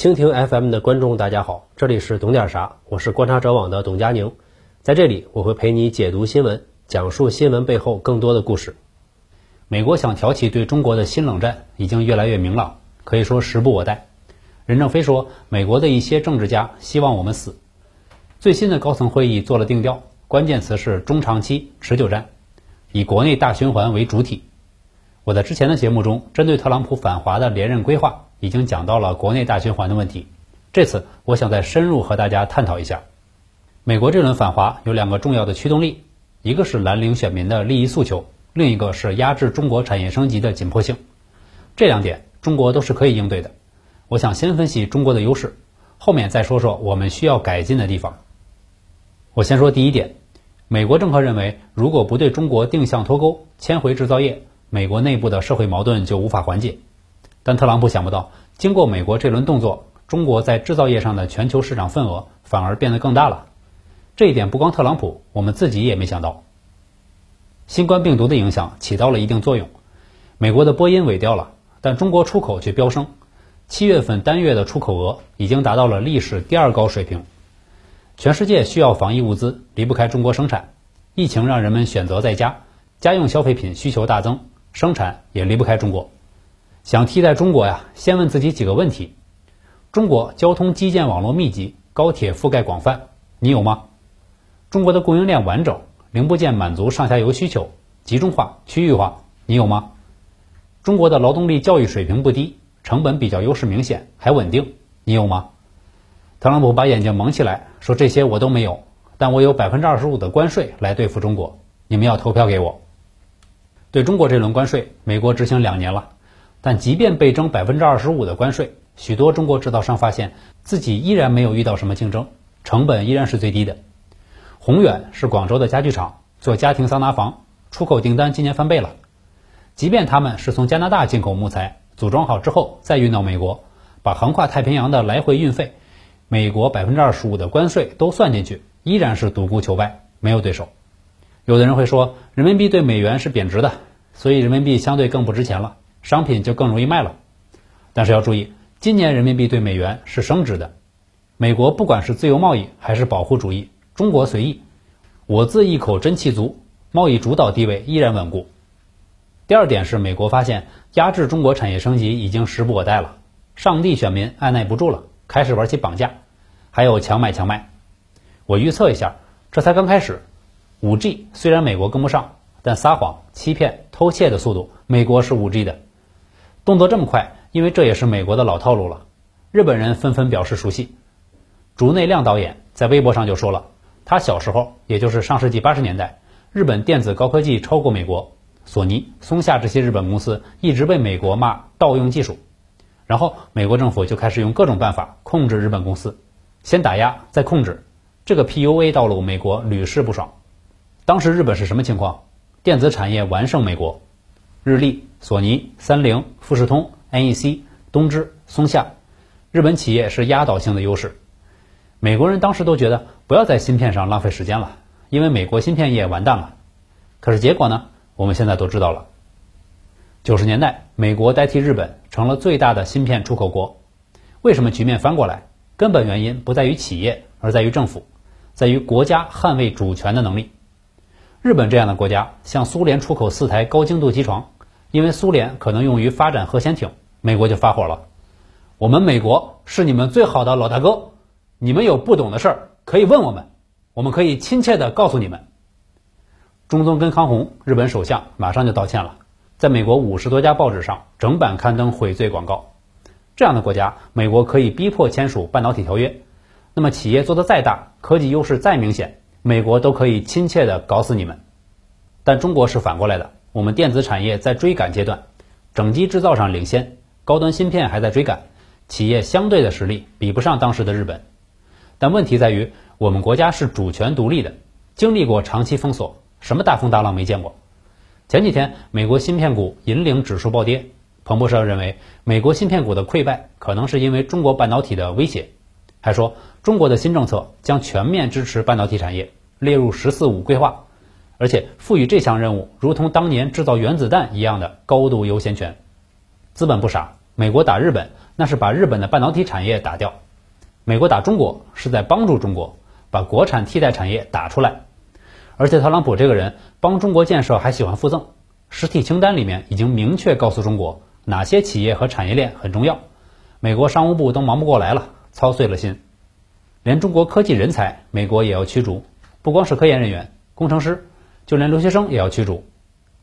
蜻蜓 FM 的观众，大家好，这里是懂点啥，我是观察者网的董佳宁，在这里我会陪你解读新闻，讲述新闻背后更多的故事。美国想挑起对中国的新冷战已经越来越明朗，可以说时不我待。任正非说，美国的一些政治家希望我们死。最新的高层会议做了定调，关键词是中长期持久战，以国内大循环为主体。我在之前的节目中，针对特朗普反华的连任规划，已经讲到了国内大循环的问题。这次我想再深入和大家探讨一下，美国这轮反华有两个重要的驱动力，一个是蓝领选民的利益诉求，另一个是压制中国产业升级的紧迫性。这两点中国都是可以应对的。我想先分析中国的优势，后面再说说我们需要改进的地方。我先说第一点，美国政客认为，如果不对中国定向脱钩，迁回制造业。美国内部的社会矛盾就无法缓解，但特朗普想不到，经过美国这轮动作，中国在制造业上的全球市场份额反而变得更大了。这一点不光特朗普，我们自己也没想到。新冠病毒的影响起到了一定作用，美国的波音萎掉了，但中国出口却飙升。七月份单月的出口额已经达到了历史第二高水平。全世界需要防疫物资，离不开中国生产。疫情让人们选择在家，家用消费品需求大增。生产也离不开中国，想替代中国呀，先问自己几个问题：中国交通基建网络密集，高铁覆盖广泛，你有吗？中国的供应链完整，零部件满足上下游需求，集中化、区域化，你有吗？中国的劳动力教育水平不低，成本比较优势明显，还稳定，你有吗？特朗普把眼睛蒙起来，说这些我都没有，但我有百分之二十五的关税来对付中国，你们要投票给我。对中国这轮关税，美国执行两年了，但即便被征百分之二十五的关税，许多中国制造商发现自己依然没有遇到什么竞争，成本依然是最低的。宏远是广州的家具厂，做家庭桑拿房，出口订单今年翻倍了。即便他们是从加拿大进口木材，组装好之后再运到美国，把横跨太平洋的来回运费、美国百分之二十五的关税都算进去，依然是独孤求败，没有对手。有的人会说，人民币对美元是贬值的，所以人民币相对更不值钱了，商品就更容易卖了。但是要注意，今年人民币对美元是升值的。美国不管是自由贸易还是保护主义，中国随意，我自一口真气足，贸易主导地位依然稳固。第二点是，美国发现压制中国产业升级已经时不我待了，上帝选民按耐不住了，开始玩起绑架，还有强买强卖。我预测一下，这才刚开始。五 G 虽然美国跟不上，但撒谎、欺骗、偷窃的速度，美国是五 G 的。动作这么快，因为这也是美国的老套路了。日本人纷纷表示熟悉。竹内亮导演在微博上就说了，他小时候，也就是上世纪八十年代，日本电子高科技超过美国，索尼、松下这些日本公司一直被美国骂盗用技术，然后美国政府就开始用各种办法控制日本公司，先打压再控制，这个 PUA 道路美国屡试不爽。当时日本是什么情况？电子产业完胜美国，日立、索尼、三菱、富士通、NEC、东芝、松下，日本企业是压倒性的优势。美国人当时都觉得不要在芯片上浪费时间了，因为美国芯片业完蛋了。可是结果呢？我们现在都知道了。九十年代，美国代替日本成了最大的芯片出口国。为什么局面翻过来？根本原因不在于企业，而在于政府，在于国家捍卫主权的能力。日本这样的国家向苏联出口四台高精度机床，因为苏联可能用于发展核潜艇，美国就发火了。我们美国是你们最好的老大哥，你们有不懂的事儿可以问我们，我们可以亲切的告诉你们。中宗根康弘日本首相马上就道歉了，在美国五十多家报纸上整版刊登悔罪广告。这样的国家，美国可以逼迫签署半导体条约，那么企业做的再大，科技优势再明显。美国都可以亲切的搞死你们，但中国是反过来的。我们电子产业在追赶阶段，整机制造上领先，高端芯片还在追赶，企业相对的实力比不上当时的日本。但问题在于，我们国家是主权独立的，经历过长期封锁，什么大风大浪没见过。前几天，美国芯片股引领指数暴跌，彭博社认为，美国芯片股的溃败可能是因为中国半导体的威胁。还说，中国的新政策将全面支持半导体产业，列入“十四五”规划，而且赋予这项任务如同当年制造原子弹一样的高度优先权。资本不傻，美国打日本，那是把日本的半导体产业打掉；美国打中国是在帮助中国把国产替代产业打出来。而且特朗普这个人帮中国建设还喜欢附赠，实体清单里面已经明确告诉中国哪些企业和产业链很重要，美国商务部都忙不过来了，操碎了心。连中国科技人才，美国也要驱逐，不光是科研人员、工程师，就连留学生也要驱逐。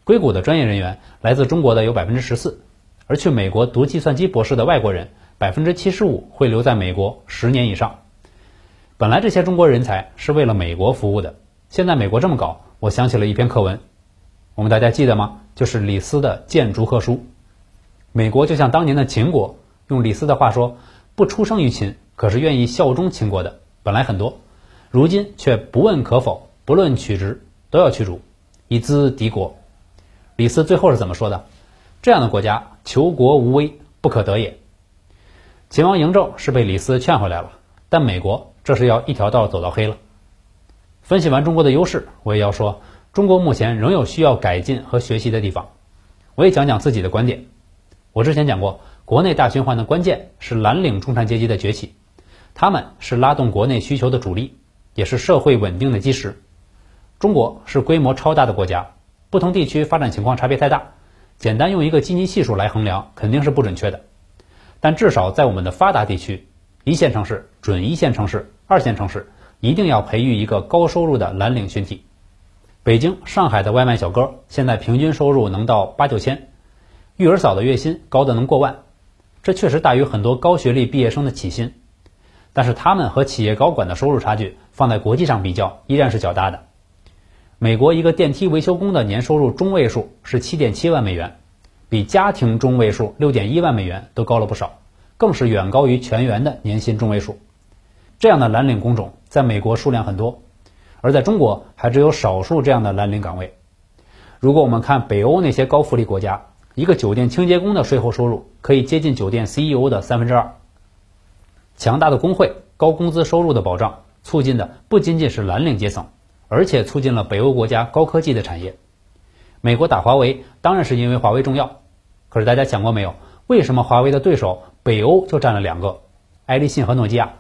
硅谷的专业人员来自中国的有百分之十四，而去美国读计算机博士的外国人，百分之七十五会留在美国十年以上。本来这些中国人才是为了美国服务的。现在美国这么搞，我想起了一篇课文，我们大家记得吗？就是李斯的《谏逐客书》。美国就像当年的秦国，用李斯的话说，不出生于秦，可是愿意效忠秦国的本来很多，如今却不问可否，不论取直，都要驱逐，以资敌国。李斯最后是怎么说的？这样的国家，求国无威，不可得也。秦王嬴政是被李斯劝回来了，但美国这是要一条道走到黑了。分析完中国的优势，我也要说，中国目前仍有需要改进和学习的地方。我也讲讲自己的观点。我之前讲过，国内大循环的关键是蓝领中产阶级的崛起，他们是拉动国内需求的主力，也是社会稳定的基石。中国是规模超大的国家，不同地区发展情况差别太大，简单用一个基尼系数来衡量肯定是不准确的。但至少在我们的发达地区，一线城市、准一线城市、二线城市。一定要培育一个高收入的蓝领群体。北京、上海的外卖小哥现在平均收入能到八九千，育儿嫂的月薪高的能过万，这确实大于很多高学历毕业生的起薪。但是他们和企业高管的收入差距放在国际上比较依然是较大的。美国一个电梯维修工的年收入中位数是七点七万美元，比家庭中位数六点一万美元都高了不少，更是远高于全员的年薪中位数。这样的蓝领工种在美国数量很多，而在中国还只有少数这样的蓝领岗位。如果我们看北欧那些高福利国家，一个酒店清洁工的税后收入可以接近酒店 CEO 的三分之二。强大的工会、高工资收入的保障，促进的不仅仅是蓝领阶层，而且促进了北欧国家高科技的产业。美国打华为当然是因为华为重要，可是大家想过没有，为什么华为的对手北欧就占了两个，爱立信和诺基亚？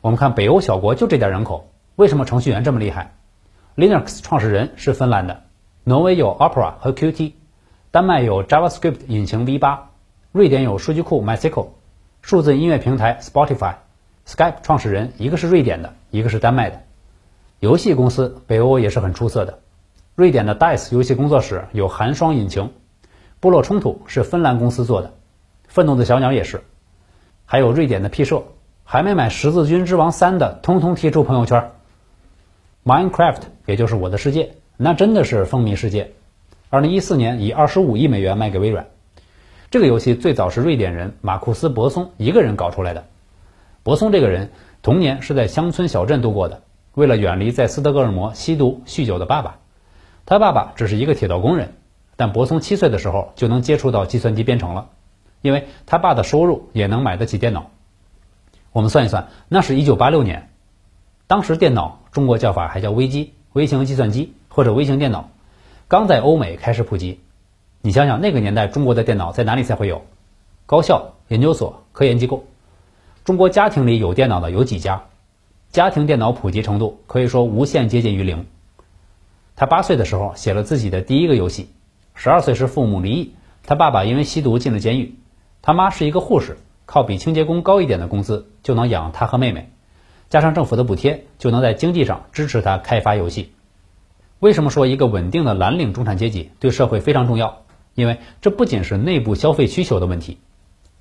我们看北欧小国就这点人口，为什么程序员这么厉害？Linux 创始人是芬兰的，挪威有 Opera 和 Qt，丹麦有 JavaScript 引擎 V8，瑞典有数据库 MySQL，数字音乐平台 Spotify，Skype 创始人一个是瑞典的，一个是丹麦的。游戏公司北欧也是很出色的，瑞典的 Dice 游戏工作室有寒霜引擎，部落冲突是芬兰公司做的，愤怒的小鸟也是，还有瑞典的 P 社。还没买《十字军之王三》的，通通踢出朋友圈。Minecraft，也就是我的世界，那真的是风靡世界。二零一四年以二十五亿美元卖给微软。这个游戏最早是瑞典人马库斯·博松一个人搞出来的。博松这个人童年是在乡村小镇度过的，为了远离在斯德哥尔摩吸毒酗酒的爸爸，他爸爸只是一个铁道工人，但博松七岁的时候就能接触到计算机编程了，因为他爸的收入也能买得起电脑。我们算一算，那是一九八六年，当时电脑中国叫法还叫微机、微型计算机或者微型电脑，刚在欧美开始普及。你想想那个年代中国的电脑在哪里才会有？高校、研究所、科研机构。中国家庭里有电脑的有几家？家庭电脑普及程度可以说无限接近于零。他八岁的时候写了自己的第一个游戏，十二岁时父母离异，他爸爸因为吸毒进了监狱，他妈是一个护士。靠比清洁工高一点的工资就能养他和妹妹，加上政府的补贴，就能在经济上支持他开发游戏。为什么说一个稳定的蓝领中产阶级对社会非常重要？因为这不仅是内部消费需求的问题，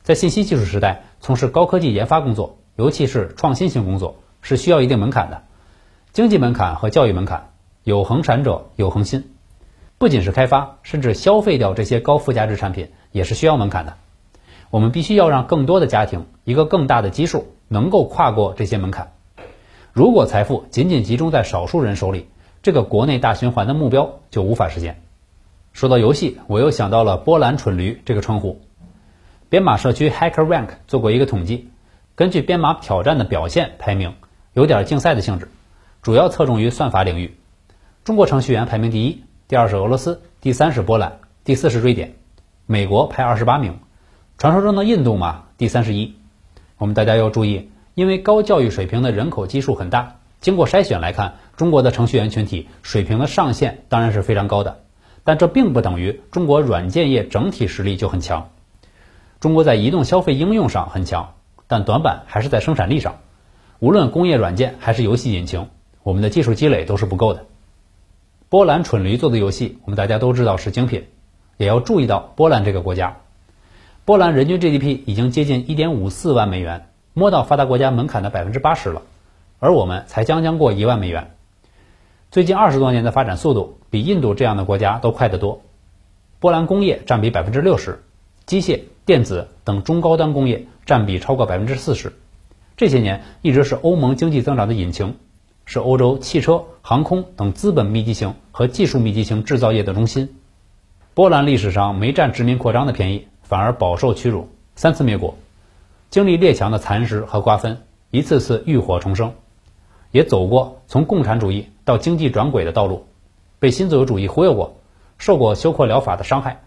在信息技术时代，从事高科技研发工作，尤其是创新型工作，是需要一定门槛的。经济门槛和教育门槛，有恒产者有恒心。不仅是开发，甚至消费掉这些高附加值产品，也是需要门槛的。我们必须要让更多的家庭，一个更大的基数，能够跨过这些门槛。如果财富仅仅集中在少数人手里，这个国内大循环的目标就无法实现。说到游戏，我又想到了“波兰蠢驴”这个称呼。编码社区 HackerRank 做过一个统计，根据编码挑战的表现排名，有点竞赛的性质，主要侧重于算法领域。中国程序员排名第一，第二是俄罗斯，第三是波兰，第四是瑞典，美国排二十八名。传说中的印度嘛，第三十一。我们大家要注意，因为高教育水平的人口基数很大，经过筛选来看，中国的程序员群体水平的上限当然是非常高的。但这并不等于中国软件业整体实力就很强。中国在移动消费应用上很强，但短板还是在生产力上。无论工业软件还是游戏引擎，我们的技术积累都是不够的。波兰蠢驴做的游戏，我们大家都知道是精品，也要注意到波兰这个国家。波兰人均 GDP 已经接近1.54万美元，摸到发达国家门槛的百分之八十了，而我们才将将过一万美元。最近二十多年的发展速度，比印度这样的国家都快得多。波兰工业占比百分之六十，机械、电子等中高端工业占比超过百分之四十，这些年一直是欧盟经济增长的引擎。是欧洲汽车、航空等资本密集型和技术密集型制造业的中心。波兰历史上没占殖民扩张的便宜，反而饱受屈辱，三次灭国，经历列强的蚕食和瓜分，一次次浴火重生，也走过从共产主义到经济转轨的道路，被新自由主义忽悠过，受过休克疗法的伤害。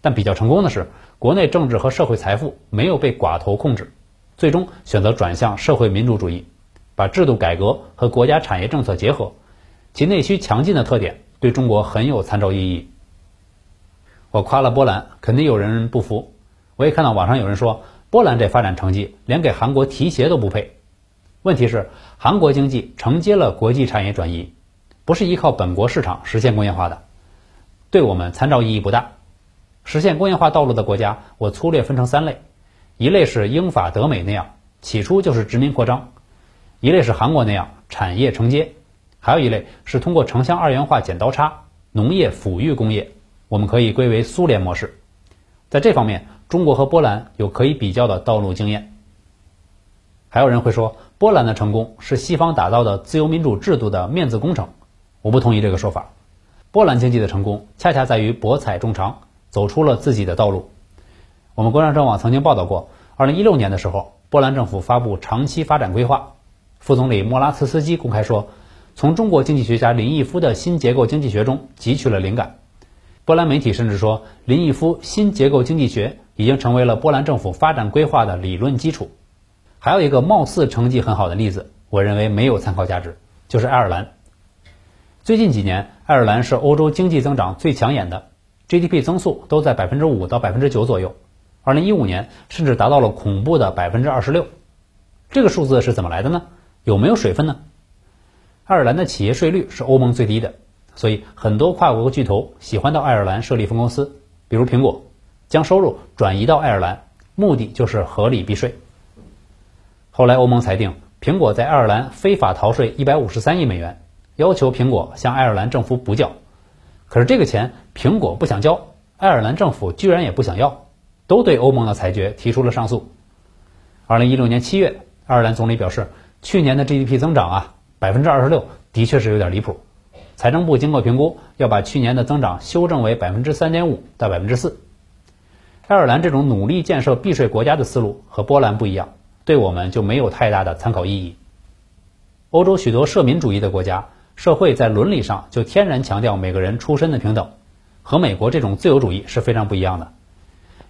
但比较成功的是，国内政治和社会财富没有被寡头控制，最终选择转向社会民主主义。把制度改革和国家产业政策结合，其内需强劲的特点对中国很有参照意义。我夸了波兰，肯定有人不服。我也看到网上有人说，波兰这发展成绩连给韩国提鞋都不配。问题是，韩国经济承接了国际产业转移，不是依靠本国市场实现工业化的，对我们参照意义不大。实现工业化道路的国家，我粗略分成三类：一类是英法德美那样，起初就是殖民扩张。一类是韩国那样产业承接，还有一类是通过城乡二元化剪刀差，农业抚育工业，我们可以归为苏联模式。在这方面，中国和波兰有可以比较的道路经验。还有人会说，波兰的成功是西方打造的自由民主制度的面子工程，我不同意这个说法。波兰经济的成功恰恰在于博采众长，走出了自己的道路。我们国商政网曾经报道过，二零一六年的时候，波兰政府发布长期发展规划。副总理莫拉茨斯基公开说，从中国经济学家林毅夫的新结构经济学中汲取了灵感。波兰媒体甚至说，林毅夫新结构经济学已经成为了波兰政府发展规划的理论基础。还有一个貌似成绩很好的例子，我认为没有参考价值，就是爱尔兰。最近几年，爱尔兰是欧洲经济增长最抢眼的，GDP 增速都在百分之五到百分之九左右。二零一五年甚至达到了恐怖的百分之二十六。这个数字是怎么来的呢？有没有水分呢？爱尔兰的企业税率是欧盟最低的，所以很多跨国巨头喜欢到爱尔兰设立分公司，比如苹果，将收入转移到爱尔兰，目的就是合理避税。后来欧盟裁定，苹果在爱尔兰非法逃税一百五十三亿美元，要求苹果向爱尔兰政府补缴。可是这个钱苹果不想交，爱尔兰政府居然也不想要，都对欧盟的裁决提出了上诉。二零一六年七月，爱尔兰总理表示。去年的 GDP 增长啊，百分之二十六，的确是有点离谱。财政部经过评估，要把去年的增长修正为百分之三点五到百分之四。爱尔兰这种努力建设避税国家的思路和波兰不一样，对我们就没有太大的参考意义。欧洲许多社民主义的国家，社会在伦理上就天然强调每个人出身的平等，和美国这种自由主义是非常不一样的。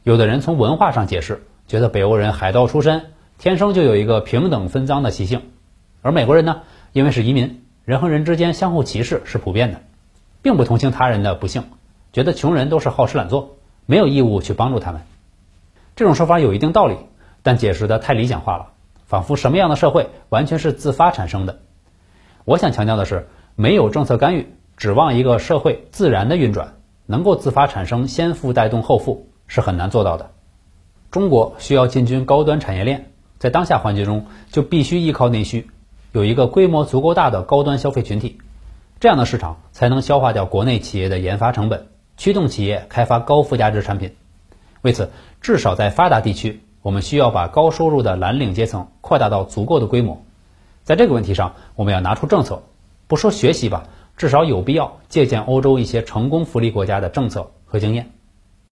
有的人从文化上解释，觉得北欧人海盗出身。天生就有一个平等分赃的习性，而美国人呢，因为是移民，人和人之间相互歧视是普遍的，并不同情他人的不幸，觉得穷人都是好吃懒做，没有义务去帮助他们。这种说法有一定道理，但解释的太理想化了，仿佛什么样的社会完全是自发产生的。我想强调的是，没有政策干预，指望一个社会自然的运转，能够自发产生先富带动后富，是很难做到的。中国需要进军高端产业链。在当下环境中，就必须依靠内需，有一个规模足够大的高端消费群体，这样的市场才能消化掉国内企业的研发成本，驱动企业开发高附加值产品。为此，至少在发达地区，我们需要把高收入的蓝领阶层扩大到足够的规模。在这个问题上，我们要拿出政策，不说学习吧，至少有必要借鉴欧洲一些成功福利国家的政策和经验。